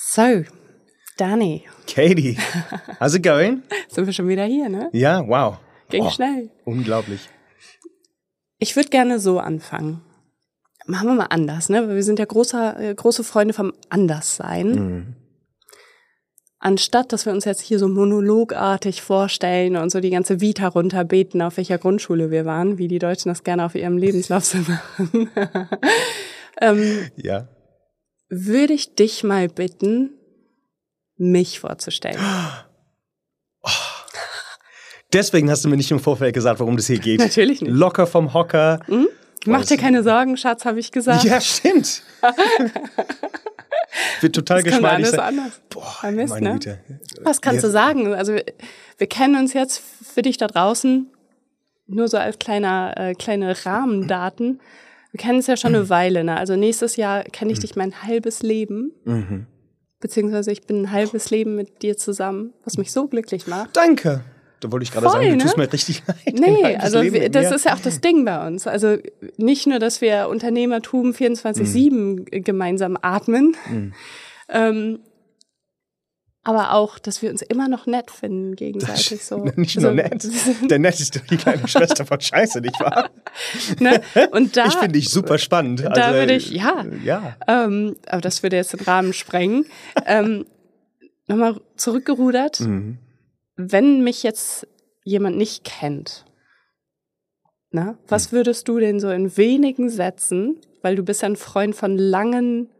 So, Danny, Katie, how's it going? sind wir schon wieder hier, ne? Ja, wow. Ging Oh, schnell. Unglaublich. Ich würde gerne so anfangen. Machen wir mal anders, ne? Weil wir sind ja großer, äh, große Freunde vom Anderssein. Mhm. Anstatt, dass wir uns jetzt hier so monologartig vorstellen und so die ganze Vita runterbeten, auf welcher Grundschule wir waren, wie die Deutschen das gerne auf ihrem Lebenslauf so machen, ähm, Ja. Würde ich dich mal bitten, mich vorzustellen. Deswegen hast du mir nicht im Vorfeld gesagt, worum das hier geht. Natürlich nicht. Locker vom Hocker. Mach dir keine Sorgen, Schatz, habe ich gesagt. Ja, stimmt. Wird total das geschmeidig alles anders. Boah, Ah, Mist, meine ne? Güte. Was kannst du Jetzt- sagen? Also wir, wir kennen uns jetzt für dich da draußen nur so als kleiner äh, kleine Rahmendaten. Wir kennen uns ja schon eine Weile. Ne? Also nächstes Jahr kenne ich dich mein halbes Leben. Mhm. Beziehungsweise ich bin ein halbes Leben mit dir zusammen, was mich so glücklich macht. Danke. Da wollte ich gerade sagen, du ne? tust mir richtig leid. Ein Nee, also wir, das ist ja auch das Ding bei uns. Also nicht nur, dass wir Unternehmertum 24-7 gemeinsam atmen, ähm, aber auch, dass wir uns immer noch nett finden gegenseitig. So. Nicht also, nur nett. Der nett ist doch die kleine Schwester von Scheiße, nicht wahr? Ne? Und da, ich finde dich super spannend. da also, würde ich, ja, Ja. ähm, aber das würde jetzt den Rahmen sprengen. ähm, Nochmal zurückgerudert. Mhm. Wenn mich jetzt jemand nicht kennt, na, was würdest du denn so in wenigen Sätzen, weil du bist ja ein Freund von langen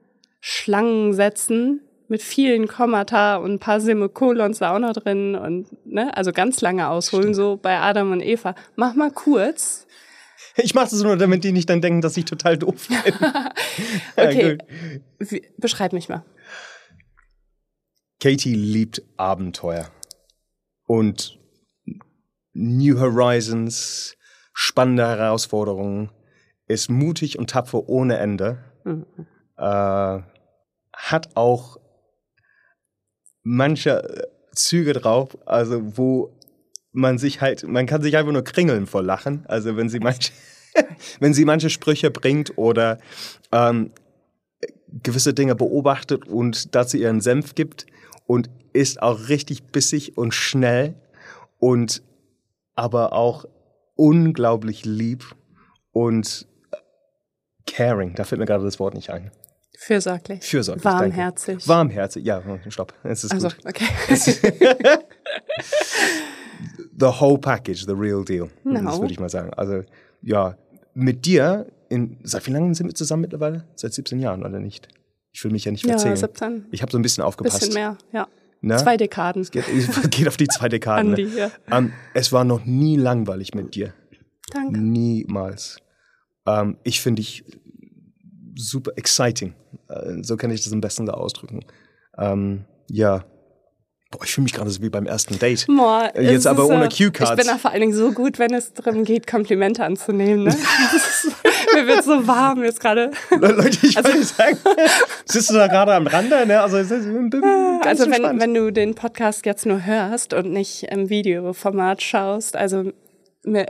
Schlangensätzen mit vielen Kommata und ein paar Semikolons da auch noch drin und ne, also ganz lange ausholen, so bei Adam und Eva. Mach mal kurz. Ich mache das nur, damit die nicht dann denken, dass ich total doof bin. Okay. beschreib mich mal. Katie liebt Abenteuer und New Horizons, spannende Herausforderungen, ist mutig und tapfer ohne Ende, Mhm. äh, hat auch manche äh, Züge drauf, also wo man sich halt, man kann sich einfach nur kringeln vor Lachen, also wenn sie manche, wenn sie manche Sprüche bringt oder ähm, gewisse Dinge beobachtet und dazu ihren Senf gibt und ist auch richtig bissig und schnell und aber auch unglaublich lieb und caring. Da fällt mir gerade das Wort nicht ein. Fürsorglich. Fürsorglich. Warmherzig. Danke. Warmherzig. Ja, stopp. Es ist Also, gut. okay. The whole package, the real deal. No. Das würde ich mal sagen. Also, ja, mit dir, in, seit wie lange sind wir zusammen mittlerweile? Seit 17 Jahren, oder nicht? Ich will mich ja nicht Ja, verzählen. 17. Ich habe so ein bisschen aufgepasst. Bisschen mehr, ja. Ne? Zwei Dekaden. Geht, geht auf die zwei Dekaden. Andi, Ne? ja. Ähm, es war noch nie langweilig mit dir. Danke. Niemals. Ähm, ich finde dich super exciting. Äh, so kann ich das am besten da ausdrücken. Ähm, ja. Boah, ich fühle mich gerade so wie beim ersten Date. Boah, Äh, Jetzt aber ohne so- Cue-Cards. Ich bin da vor allen Dingen so gut, wenn es darum geht, Komplimente anzunehmen. Ne? Mir wird so warm jetzt gerade. Le- Leute, ich Also- wollte sagen, sitzt du da gerade am Rande? Ne? Also, ganz Also wenn, wenn du den Podcast jetzt nur hörst und nicht im Videoformat schaust, also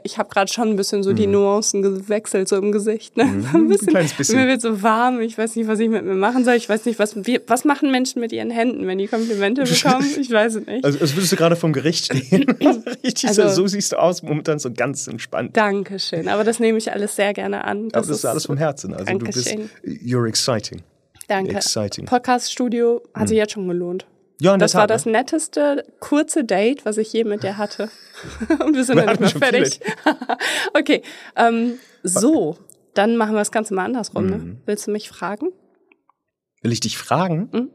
ich habe gerade schon ein bisschen so die Nuancen gewechselt so im Gesicht. Ne? So ein bisschen. Mhm. kleines bisschen. Mir wird so warm, ich weiß nicht, was ich mit mir machen soll. Ich weiß nicht, was, wie, was machen Menschen mit ihren Händen, wenn die Komplimente bekommen? Ich weiß es nicht. also, als würdest du gerade vom Gericht stehen. Richtig Also- so, siehst du aus, momentan so ganz entspannt. Dankeschön, aber das nehme ich alles sehr gerne an. Aber das ist alles vom Herzen. Also du bist, Dankeschön. you're exciting. Danke. Exciting. Podcast-Studio hat sich jetzt schon gelohnt. Ja, in Das der war Tat, das ne? netteste kurze Date, was ich je mit dir hatte. Und wir sind Wir noch nicht mehr fertig. okay, ähm, so, dann machen wir das Ganze mal andersrum. Ne? Willst du mich fragen? Will ich dich fragen? Mhm.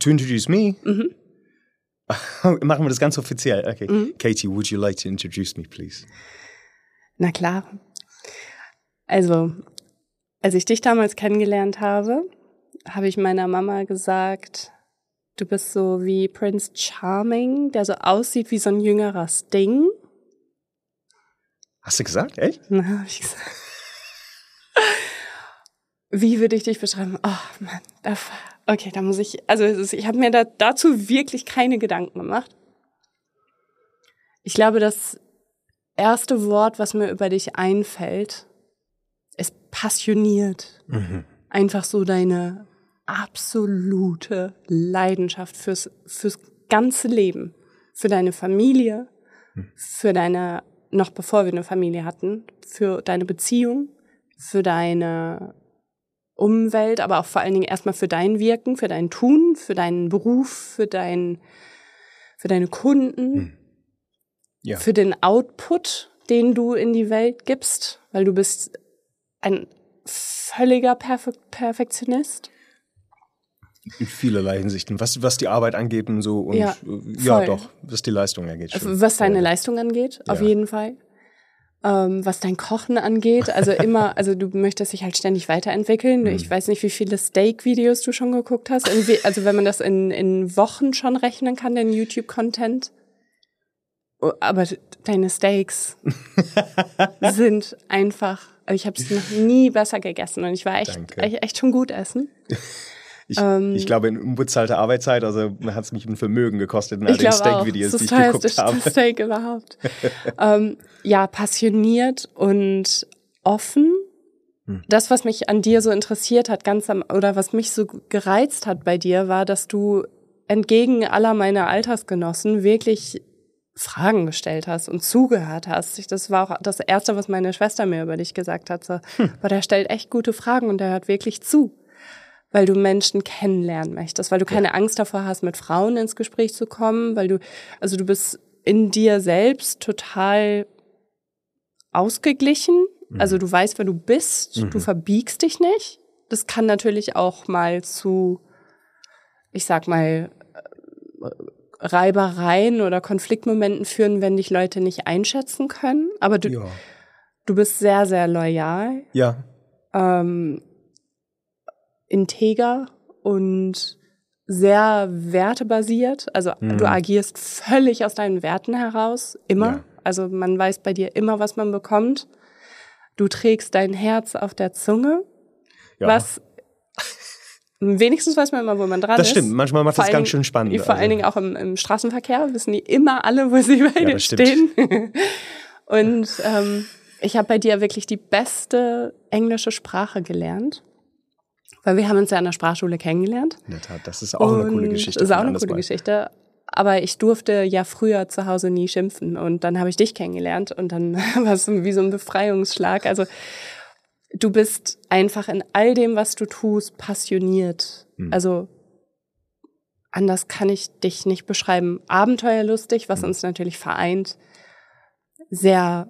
To introduce me? Mhm. Machen wir das ganz offiziell. Okay. Mhm. Katie, would you like to introduce me, please? Na klar. Also, als ich dich damals kennengelernt habe, habe ich meiner Mama gesagt, du bist so wie Prince Charming, der so aussieht wie so ein jüngerer Sting. Hast du gesagt? Echt? Na, hab ich gesagt. Wie würde ich dich beschreiben? Oh Mann, da, okay, da muss ich, also ich habe mir da, dazu wirklich keine Gedanken gemacht. Ich glaube, das erste Wort, was mir über dich einfällt, ist passioniert. Mhm. Einfach so deine absolute Leidenschaft fürs, fürs ganze Leben. Für deine Familie, für deine, noch bevor wir eine Familie hatten, für deine Beziehung, für deine Umwelt, aber auch vor allen Dingen erstmal für dein Wirken, für dein Tun, für deinen Beruf, für dein, für deine Kunden, hm. ja. für den Output, den du in die Welt gibst, weil du bist ein völliger Perfe Perfektionist. In vielerlei Hinsichten, was, was die Arbeit angeht und so und ja, ja doch, was die Leistung angeht. Schon. Was deine Leistung angeht, auf ja. jeden Fall. Ähm, was dein Kochen angeht, also immer, also du möchtest dich halt ständig weiterentwickeln. Mhm. Ich weiß nicht, wie viele Steak-Videos du schon geguckt hast. Also wenn man das in, in Wochen schon rechnen kann, den YouTube-Content. Oh, aber deine Steaks sind einfach, also ich habe es noch nie besser gegessen und ich war echt, echt, echt schon gut essen. Ich, ähm, ich glaube, in unbezahlter Arbeitszeit, also hat es mich ein Vermögen gekostet in all den Steak-Videos, die ich geguckt habe. Das Steak überhaupt. ähm, ja, passioniert und offen. Hm. Das, was mich an dir so interessiert hat, ganz am, oder was mich so gereizt hat bei dir, war, dass du entgegen aller meiner Altersgenossen wirklich Fragen gestellt hast und zugehört hast. Das war auch das Erste, was meine Schwester mir über dich gesagt hat. So, hm. Aber der stellt echt gute Fragen und der hört wirklich zu weil du Menschen kennenlernen möchtest, weil du keine ja. Angst davor hast, mit Frauen ins Gespräch zu kommen, weil du, also du bist in dir selbst total ausgeglichen. Mhm. Also du weißt, wer du bist, mhm. du verbiegst dich nicht. Das kann natürlich auch mal zu, ich sag mal, Reibereien oder Konfliktmomenten führen, wenn dich Leute nicht einschätzen können. Aber du, ja. du bist sehr, sehr loyal. Ja. Ähm, integer und sehr wertebasiert. Also mhm. du agierst völlig aus deinen Werten heraus, immer. Ja. Also man weiß bei dir immer, was man bekommt. Du trägst dein Herz auf der Zunge, ja. was wenigstens weiß man immer, wo man dran das ist. Das stimmt, manchmal macht das ganz schön spannend. Vor also. allen Dingen auch im, im, Straßenverkehr wissen die immer alle, wo sie bei ja, dir stehen. Und ähm, ich habe bei dir wirklich die beste englische Sprache gelernt. Weil wir haben uns ja an der Sprachschule kennengelernt. In der Tat, das ist auch eine coole Geschichte. Das ist auch eine coole Geschichte. Aber ich durfte ja früher zu Hause nie schimpfen und dann habe ich dich kennengelernt und dann war es wie so ein Befreiungsschlag. Also du bist einfach in all dem, was du tust, passioniert. Hm. Also anders kann ich dich nicht beschreiben. Abenteuerlustig, was hm. uns natürlich vereint. Sehr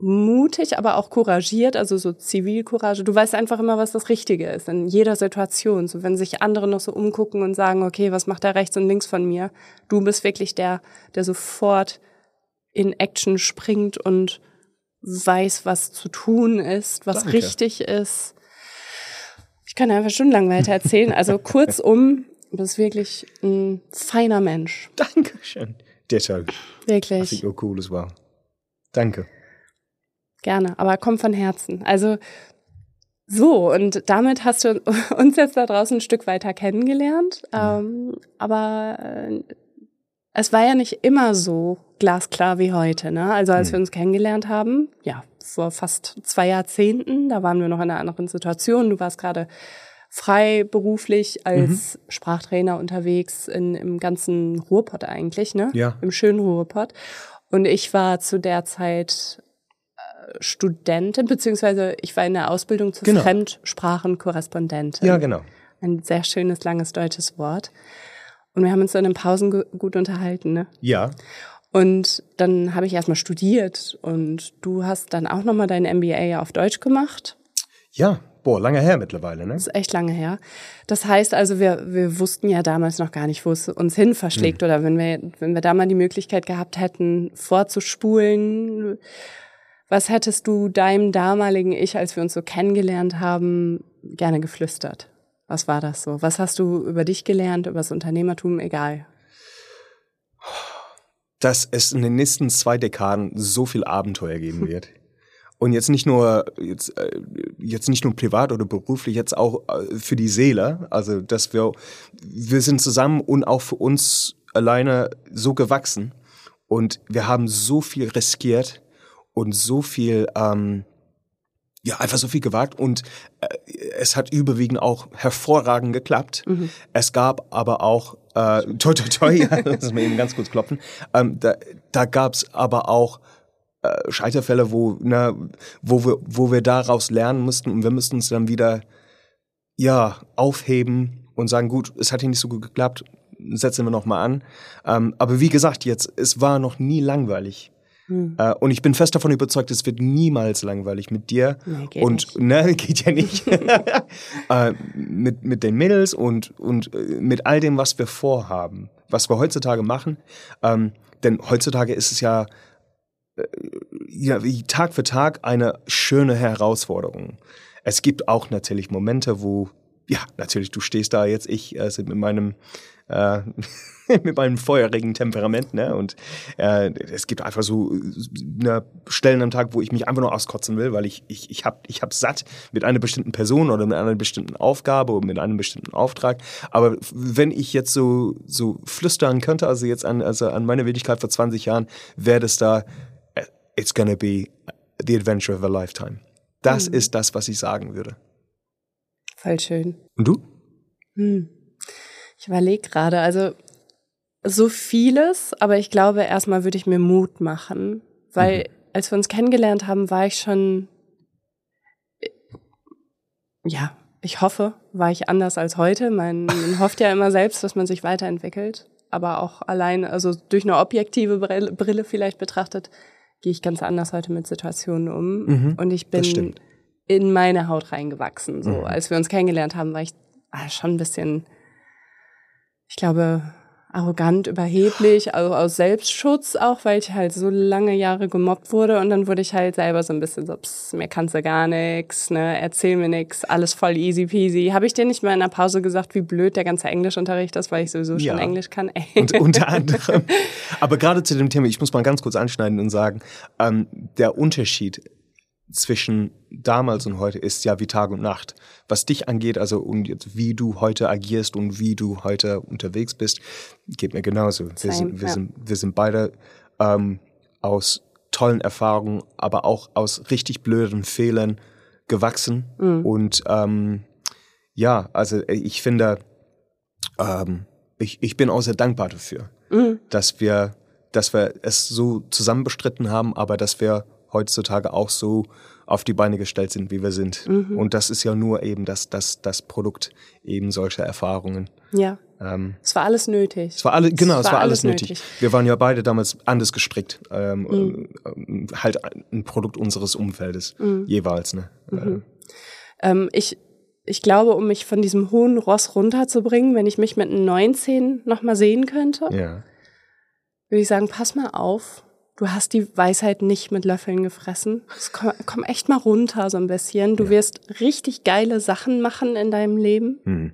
mutig, aber auch couragiert, also so Zivilcourage. Du weißt einfach immer, was das Richtige ist in jeder Situation. So wenn sich andere noch so umgucken und sagen, okay, was macht da rechts und links von mir? Du bist wirklich der, der sofort in Action springt und weiß, was zu tun ist, was Danke. richtig ist. Ich kann einfach stundenlang weiter erzählen. Also kurzum, du bist wirklich ein feiner Mensch. Dankeschön. Deshalb. Wirklich. Was ich auch cool as well. Danke. Gerne, aber komm von Herzen. Also so, und damit hast du uns jetzt da draußen ein Stück weiter kennengelernt. Ähm, aber äh, es war ja nicht immer so glasklar wie heute. Ne? Also als mhm. wir uns kennengelernt haben, ja, vor fast zwei Jahrzehnten, da waren wir noch in einer anderen Situation. Du warst gerade frei beruflich als mhm. Sprachtrainer unterwegs in, im ganzen Ruhrpott eigentlich, ne? Ja. Im schönen Ruhrpott. Und ich war zu der Zeit Studentin, beziehungsweise ich war in der Ausbildung zur genau. Fremdsprachenkorrespondentin. Ja, genau. Ein sehr schönes, langes deutsches Wort. Und wir haben uns dann in Pausen gut unterhalten, ne? Ja. Und dann habe ich erstmal studiert und du hast dann auch nochmal dein MBA auf Deutsch gemacht. Ja, boah, lange her mittlerweile, ne? Das ist echt lange her. Das heißt also, wir, wir wussten ja damals noch gar nicht, wo es uns hin verschlägt. Hm. Oder wenn wir, wenn wir da mal die Möglichkeit gehabt hätten, vorzuspulen, was hättest du deinem damaligen Ich, als wir uns so kennengelernt haben, gerne geflüstert? Was war das so? Was hast du über dich gelernt, über das Unternehmertum, egal? Dass es in den nächsten zwei Dekaden so viel Abenteuer geben wird. Und jetzt nicht nur jetzt, äh, jetzt nicht nur privat oder beruflich, jetzt auch äh, für die Seele. Also dass wir wir sind zusammen und auch für uns alleine so gewachsen und wir haben so viel riskiert und so viel, ähm, ja, einfach so viel gewagt und äh, es hat überwiegend auch hervorragend geklappt. Mhm. Es gab aber auch, äh, toi, toi, toi, ja, das mir eben ganz kurz klopfen, ähm, da, da gab es aber auch äh, Scheiterfälle, wo, na, wo, wir, wo wir daraus lernen mussten und wir mussten uns dann wieder ja, aufheben und sagen, gut, es hat hier nicht so gut geklappt, setzen wir nochmal an. Ähm, aber wie gesagt, jetzt, es war noch nie langweilig. Hm. Äh, und ich bin fest davon überzeugt, es wird niemals langweilig mit dir. Nee, geht und nicht. ne, geht ja nicht. äh, mit, mit den Mädels und, und äh, mit all dem, was wir vorhaben, was wir heutzutage machen. Ähm, denn heutzutage ist es ja, äh, ja wie Tag für Tag eine schöne Herausforderung. Es gibt auch natürlich Momente, wo, ja, natürlich, du stehst da jetzt, ich äh, mit meinem äh, mit meinem feurigen Temperament, ne? Und äh, es gibt einfach so ne, Stellen am Tag, wo ich mich einfach nur auskotzen will, weil ich ich ich hab ich hab satt mit einer bestimmten Person oder mit einer bestimmten Aufgabe oder mit einem bestimmten Auftrag. Aber wenn ich jetzt so so flüstern könnte, also jetzt an also an meine Wirklichkeit vor 20 Jahren, wäre das da äh, it's gonna be the adventure of a lifetime. Das mhm. ist das, was ich sagen würde. Voll schön. Und du? Hm. Ich überlege gerade, also so vieles, aber ich glaube, erstmal würde ich mir Mut machen, weil mhm. als wir uns kennengelernt haben, war ich schon, ja, ich hoffe, war ich anders als heute. Man, man hofft ja immer selbst, dass man sich weiterentwickelt, aber auch allein, also durch eine objektive Brille, Brille vielleicht betrachtet, gehe ich ganz anders heute mit Situationen um. Mhm, und ich bin in meine Haut reingewachsen. So, mhm. als wir uns kennengelernt haben, war ich ah, schon ein bisschen, ich glaube, arrogant, überheblich, also aus Selbstschutz auch, weil ich halt so lange Jahre gemobbt wurde und dann wurde ich halt selber so ein bisschen so, pss, mir kannst du gar nichts, ne, erzähl mir nichts, alles voll easy peasy. Habe ich dir nicht mal in der Pause gesagt, wie blöd der ganze Englischunterricht ist, weil ich sowieso ja. schon Englisch kann? Ey. Und unter anderem. Aber gerade zu dem Thema, ich muss mal ganz kurz anschneiden und sagen, ähm, der Unterschied zwischen damals und heute ist ja wie Tag und Nacht. Was dich angeht, also und jetzt wie du heute agierst und wie du heute unterwegs bist, geht mir genauso. Wir, sind, wir, ja. sind, wir sind beide ähm, aus tollen Erfahrungen, aber auch aus richtig blöden Fehlern gewachsen. Mhm. Und ähm, ja, also ich finde, ähm, ich, ich bin auch sehr dankbar dafür, mhm. dass wir, dass wir es so zusammen bestritten haben, aber dass wir heutzutage auch so auf die Beine gestellt sind, wie wir sind. Mhm. Und das ist ja nur eben das, das, das Produkt eben solcher Erfahrungen. Ja. Ähm, es war alles nötig. Es war alle, genau, es war, war alles, alles nötig. nötig. Wir waren ja beide damals anders gestrickt. Ähm, mhm. ähm, halt ein Produkt unseres Umfeldes, mhm. jeweils. Ne? Mhm. Ähm, ich, ich glaube, um mich von diesem hohen Ross runterzubringen, wenn ich mich mit 19 nochmal sehen könnte, ja. würde ich sagen, pass mal auf, du hast die Weisheit nicht mit Löffeln gefressen. Komm, komm, echt mal runter so ein bisschen. Du ja. wirst richtig geile Sachen machen in deinem Leben, mhm.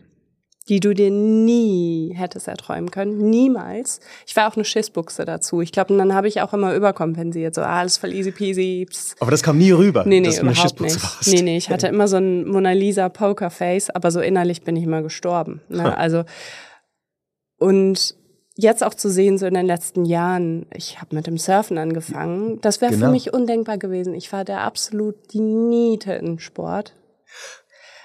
die du dir nie hättest erträumen können. Niemals. Ich war auch eine Schissbuchse dazu. Ich glaube, dann habe ich auch immer überkompensiert. So, ah, alles voll easy peasy. Aber das kam nie rüber, nee, nee, dass du eine Schissbuchse nicht. warst. Nee, nee, ich hatte immer so ein Mona Lisa Pokerface, aber so innerlich bin ich immer gestorben. Ne? Also, und jetzt auch zu sehen, so in den letzten Jahren, ich habe mit dem Surfen angefangen, das wäre genau. für mich undenkbar gewesen. Ich war der absolut die Niete in Sport.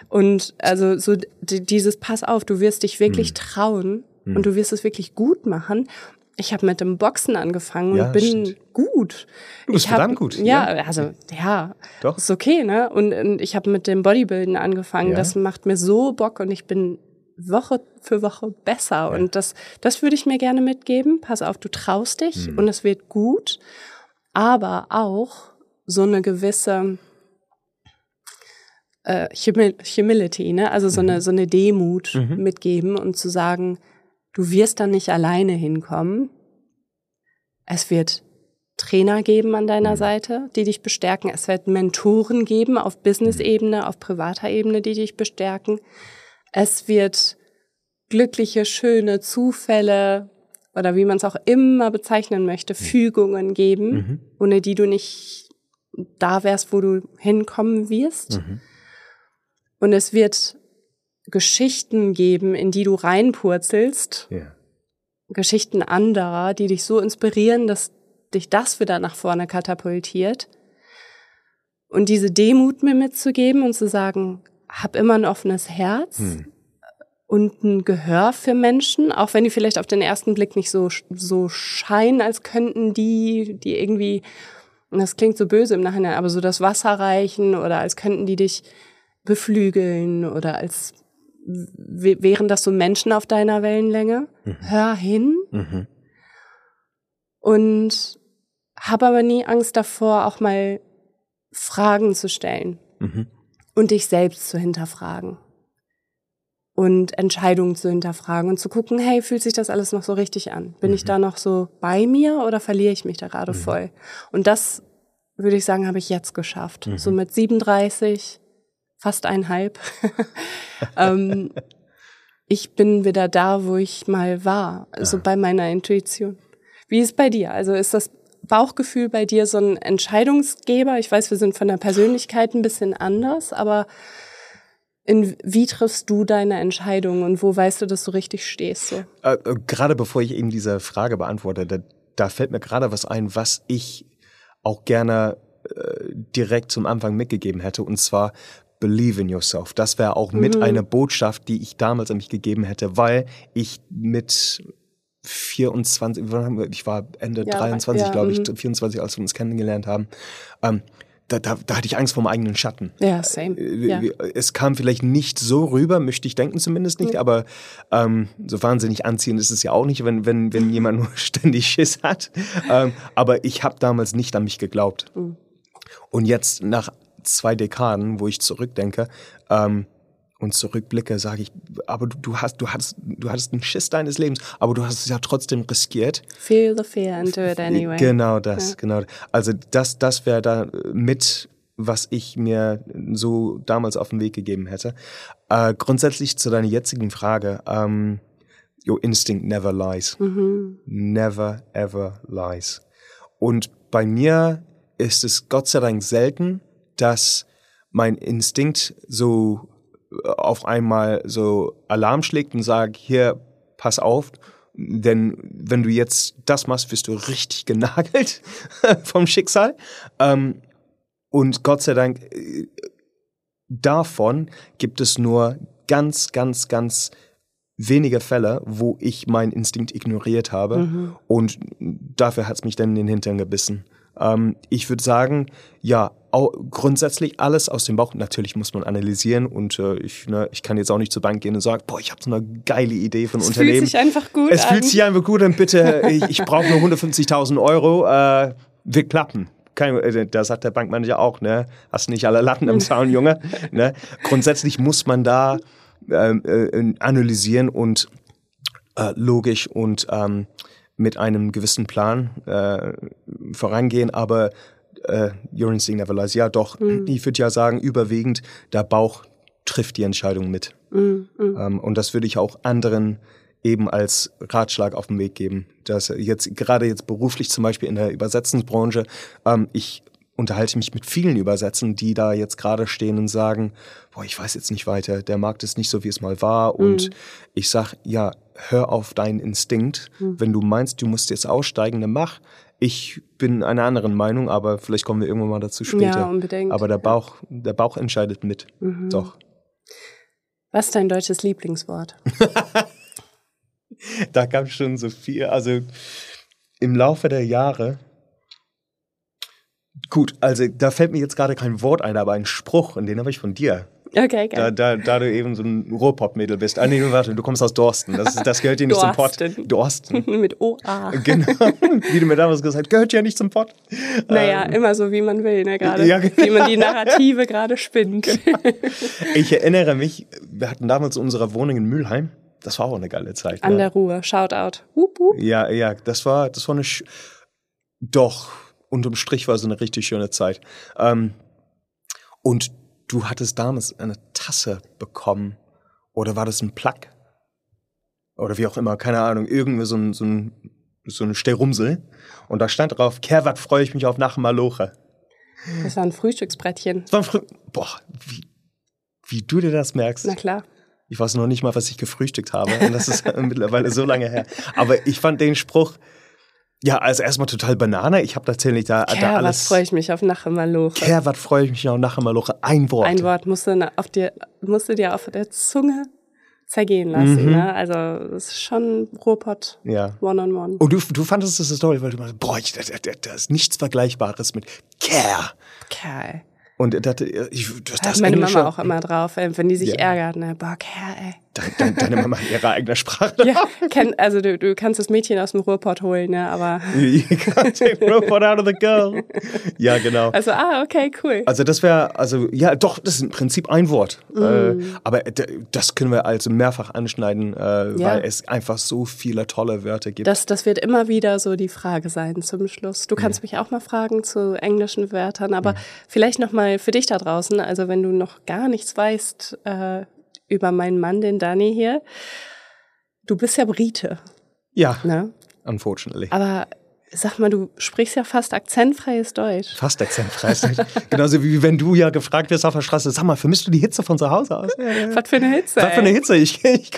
Und also so dieses Pass auf, du wirst dich wirklich hm. trauen hm. und du wirst es wirklich gut machen. Ich habe mit dem Boxen angefangen und ja, bin stimmt. gut. Du bist ich verdammt gut. Ja, ja, also ja, Doch. ist okay, ne? Und, und ich habe mit dem Bodybuilden angefangen. Ja. Das macht mir so Bock und ich bin Woche für Woche besser. Und das, das würde ich mir gerne mitgeben. Pass auf, du traust dich mhm. und es wird gut. Aber auch so eine gewisse äh, Humility, ne? also so, mhm. eine, so eine Demut mhm. mitgeben und zu sagen, du wirst da nicht alleine hinkommen. Es wird Trainer geben an deiner mhm. Seite, die dich bestärken. Es wird Mentoren geben auf Business-Ebene, auf privater Ebene, die dich bestärken. Es wird glückliche, schöne Zufälle oder wie man es auch immer bezeichnen möchte, mhm. Fügungen geben, mhm. ohne die du nicht da wärst, wo du hinkommen wirst. Mhm. Und es wird Geschichten geben, in die du reinpurzelst. Ja. Geschichten anderer, die dich so inspirieren, dass dich das wieder nach vorne katapultiert. Und diese Demut mir mitzugeben und zu sagen, hab immer ein offenes Herz Hm. und ein Gehör für Menschen, auch wenn die vielleicht auf den ersten Blick nicht so, so scheinen, als könnten die, die irgendwie, und das klingt so böse im Nachhinein, aber so das Wasser reichen oder als könnten die dich beflügeln oder als wären das so Menschen auf deiner Wellenlänge. Hör hin Mhm. und habe aber nie Angst davor, auch mal Fragen zu stellen Mhm. Und dich selbst zu hinterfragen und Entscheidungen zu hinterfragen und zu gucken, hey, fühlt sich das alles noch so richtig an? Bin ich da noch so bei mir oder verliere ich mich da gerade voll? Und das würde ich sagen, habe ich jetzt geschafft. So mit 37, fast einhalb. ähm, ich bin wieder da, wo ich mal war, also bei meiner Intuition. Wie ist es bei dir? Also ist das Bauchgefühl bei dir so ein Entscheidungsgeber? Ich weiß, wir sind von der Persönlichkeit ein bisschen anders, aber in, wie triffst du deine Entscheidungen und wo weißt du, dass du richtig stehst? So? Äh, äh, gerade bevor ich eben diese Frage beantworte, da, da fällt mir gerade was ein, was ich auch gerne äh, direkt zum Anfang mitgegeben hätte, und zwar Believe in yourself. Das wäre auch mit eine Botschaft, die ich damals an mich gegeben hätte, weil ich mit 24, wann haben wir- ich war Ende Ja, 23, ja, glaube ich, mhm. 24, als wir uns kennengelernt haben. Ähm, da, da, da hatte ich Angst vor meinem eigenen Schatten. Ja, same. Äh, Ja. Es kam vielleicht nicht so rüber, möchte ich denken zumindest nicht, aber ähm, so wahnsinnig anziehend ist es ja auch nicht, wenn, wenn, wenn jemand nur ständig Schiss hat. Ähm, aber ich habe damals nicht an mich geglaubt. Mhm. Und jetzt nach zwei Dekaden, wo ich zurückdenke ähm, und zurückblicke, sage ich, aber du, du hast, du hattest, du hattest einen Schiss deines Lebens, aber du hast es ja trotzdem riskiert. Feel the fear and do it anyway. Genau das, Ja. genau. Also das, das wäre da mit, was ich mir so damals auf den Weg gegeben hätte. Äh, grundsätzlich zu deiner jetzigen Frage. Ähm, your instinct never lies. Mhm. Never ever lies. Und bei mir ist es Gott sei Dank selten, dass mein Instinkt so auf einmal so Alarm schlägt und sagt, hier, pass auf, denn wenn du jetzt das machst, wirst du richtig genagelt vom Schicksal. Ähm, und Gott sei Dank, äh, davon gibt es nur ganz, ganz, ganz wenige Fälle, wo ich meinen Instinkt ignoriert habe. Und dafür hat es mich dann in den Hintern gebissen. Ähm, ich würde sagen, ja, grundsätzlich alles aus dem Bauch. Natürlich muss man analysieren und äh, ich, ne, ich kann jetzt auch nicht zur Bank gehen und sagen, boah, ich habe so eine geile Idee von Es Unternehmen. fühlt sich einfach gut Es an. fühlt sich einfach gut an, bitte, ich, ich brauche nur 150.000 Euro, äh, wird klappen. Kein, äh, da sagt der Bankmanager auch, ne, hast nicht alle Latten im Zaun, Junge. Ne? Grundsätzlich muss man da ähm, äh, analysieren und äh, logisch und ähm, mit einem gewissen Plan äh, vorangehen, aber äh, your instinct never lies. Ja, doch, ich würde ja sagen, überwiegend der Bauch trifft die Entscheidung mit. Ähm, und das würde ich auch anderen eben als Ratschlag auf den Weg geben. Dass jetzt, gerade jetzt beruflich zum Beispiel in der Übersetzungsbranche, ähm, ich unterhalte mich mit vielen Übersetzern, die da jetzt gerade stehen und sagen, boah, ich weiß jetzt nicht weiter, der Markt ist nicht so, wie es mal war. Und ich sag, ja, hör auf deinen Instinkt. Wenn du meinst, du musst jetzt aussteigen, dann mach. Ich bin einer anderen Meinung, aber vielleicht kommen wir irgendwann mal dazu später. Ja, unbedingt. Aber der Bauch, der Bauch entscheidet mit. Doch. Was ist dein deutsches Lieblingswort? Da gab es schon so viel. Also im Laufe der Jahre. Gut, also da fällt mir jetzt gerade kein Wort ein, aber ein Spruch, und den habe ich von dir. Okay, Da, geil. da, da du eben so ein Ruhrpott-Mädel bist. Ah, nee, warte, du kommst aus Dorsten. Das, das gehört dir nicht zum Pott. Dorsten. Mit OA. Genau. Wie du mir damals gesagt hast, gehört ja nicht zum Pott. Naja, immer so, wie man will, ne, gerade. Ja, genau. Wie man die Narrative gerade spinnt. Ich erinnere mich, wir hatten damals unsere Wohnung in Mülheim. Das war auch eine geile Zeit. An ne? der Ruhe. Shoutout. Wup, wup. Ja, ja, das war, das war eine, sch doch, unterm Strich war es eine richtig schöne Zeit. Ähm, und du hattest damals eine Tasse bekommen. Oder war das ein Plug? Oder wie auch immer, keine Ahnung, irgendwie so ein, so ein, so ein Sterumsel. Und da stand drauf, Kerwat freue ich mich auf nach Maloche. Das war ein Frühstücksbrettchen. Das war frü- Boah, wie, wie du dir das merkst. Na klar. Ich weiß noch nicht mal, was ich gefrühstückt habe. Und das ist mittlerweile so lange her. Aber ich fand den Spruch, Ja, also erstmal total Banane. Ich habe tatsächlich da, da Kerr, was alles. freue ich mich auf Nachemaloche. Kerr, was freue ich mich noch nachher mal Loche. Ein Wort. Ein Wort musst du, auf dir, musst du dir auf der Zunge zergehen lassen. Mhm. Ne? Also das ist schon Ruhrpott Ja. One-on-One. Und du, du fandest das so toll, weil du meinst, boah, ich, da, da, da ist nichts Vergleichbares mit Care. Kerl. Und das, ich, das, Da hat das meine Englische, Mama auch immer drauf, wenn die sich Ja. ärgert. Ne? Boah, Kerl, ey. Deine, deine, Mama in ihrer eigenen Sprache. Ja, kenn, also du, du kannst das Mädchen aus dem Ruhrpott holen, ne? aber You can't take robot out of the girl. Ja, genau. also, ah, okay, cool. Also das wäre, also ja, doch, das ist im Prinzip ein Wort. Äh, aber das können wir also mehrfach anschneiden, äh, Ja. weil es einfach so viele tolle Wörter gibt. Das, das wird immer wieder so die Frage sein zum Schluss. Du kannst mich auch mal fragen zu englischen Wörtern, aber vielleicht noch mal für dich da draußen, also wenn du noch gar nichts weißt äh, über meinen Mann, den Danny hier, du bist ja Brite, ja, ne? unfortunately. Aber sag mal, du sprichst ja fast akzentfreies Deutsch. Fast akzentfrei. Genauso wie wenn du ja gefragt wirst auf der Straße, sag mal, vermisst du die Hitze von zu Hause aus? Was für eine Hitze. Was für eine. Hitze? Ich, ich,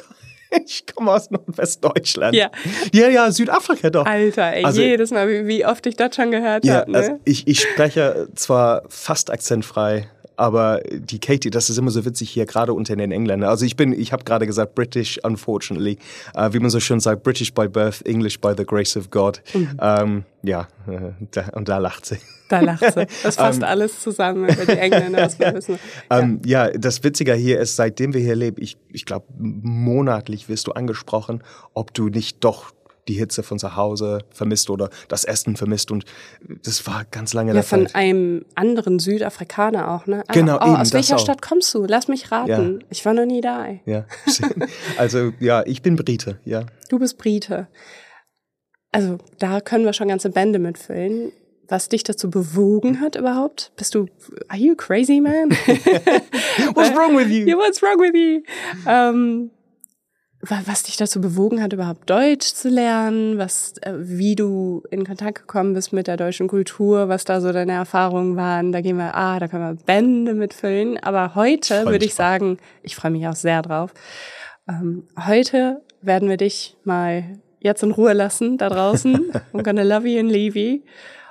ich komme aus Nordwestdeutschland. Ja. Ja, ja, Südafrika doch. Alter, ey, Also- jedes Mal, wie, wie oft ich das schon gehört Ja, habe. Ne? also ich, ich spreche zwar fast akzentfrei, aber die Katie, das ist immer so witzig hier, gerade unter den Engländern. Also ich bin, ich habe gerade gesagt, British, unfortunately. Äh, wie man so schön sagt, British by birth, English by the grace of God. Mhm. Ähm, ja, äh, da, und da lacht sie. Da lacht sie. Das fasst alles zusammen über die Engländer, was wir wissen. Ähm, ja, das Witzige hier ist, seitdem wir hier leben, ich, ich glaube, monatlich wirst du angesprochen, ob du nicht doch die Hitze von zu Hause vermisst oder das Essen vermisst. Und das war ganz lange Ja, der von Fall. einem anderen Südafrikaner auch, ne? Ah, Genau, oh, eben, Aus welcher auch. Stadt kommst du? Lass mich raten. Ja. Ich war noch nie da. Ey. Ja. Also ja, ich bin Brite, ja. Du bist Brite. Also da können wir schon ganze Bände mitfüllen. Was dich dazu bewogen hat überhaupt? Bist du, are you crazy, man? What's wrong with you? Yeah, what's wrong with you? Ähm, was dich dazu bewogen hat, überhaupt Deutsch zu lernen, was, äh, wie du in Kontakt gekommen bist mit der deutschen Kultur, was da so deine Erfahrungen waren. Da gehen wir, ah, da können wir Bände mitfüllen. Aber heute würde ich sagen, ich freue mich auch sehr drauf. Ähm, heute werden wir dich mal jetzt in Ruhe lassen da draußen. I'm gonna love you and leave you.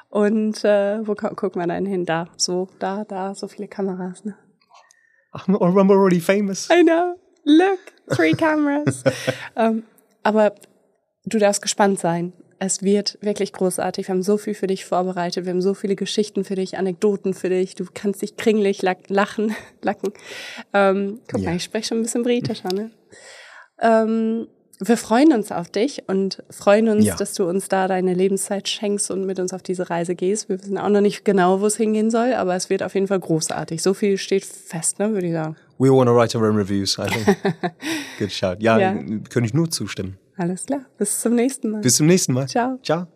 Und äh, wo gu- gucken wir dann hin? Da, so, da, da, so viele Kameras. Ne? I'm already famous. I know. Look, three cameras. ähm, aber du darfst gespannt sein. Es wird wirklich großartig. Wir haben so viel für dich vorbereitet. Wir haben so viele Geschichten für dich, Anekdoten für dich. Du kannst dich kringlich lachen, lacken. Ähm, guck Ja. mal, ich spreche schon ein bisschen britischer, ne? Ähm, wir freuen uns auf dich und freuen uns, Ja. dass du uns da deine Lebenszeit schenkst und mit uns auf diese Reise gehst. Wir wissen auch noch nicht genau, wo es hingehen soll, aber es wird auf jeden Fall großartig. So viel steht fest, ne, würde ich sagen. We want to write our own reviews, I think. Good shout. Ja, Ja. kann ich nur zustimmen. Alles klar. Bis zum nächsten Mal. Bis zum nächsten Mal. Ciao. Ciao.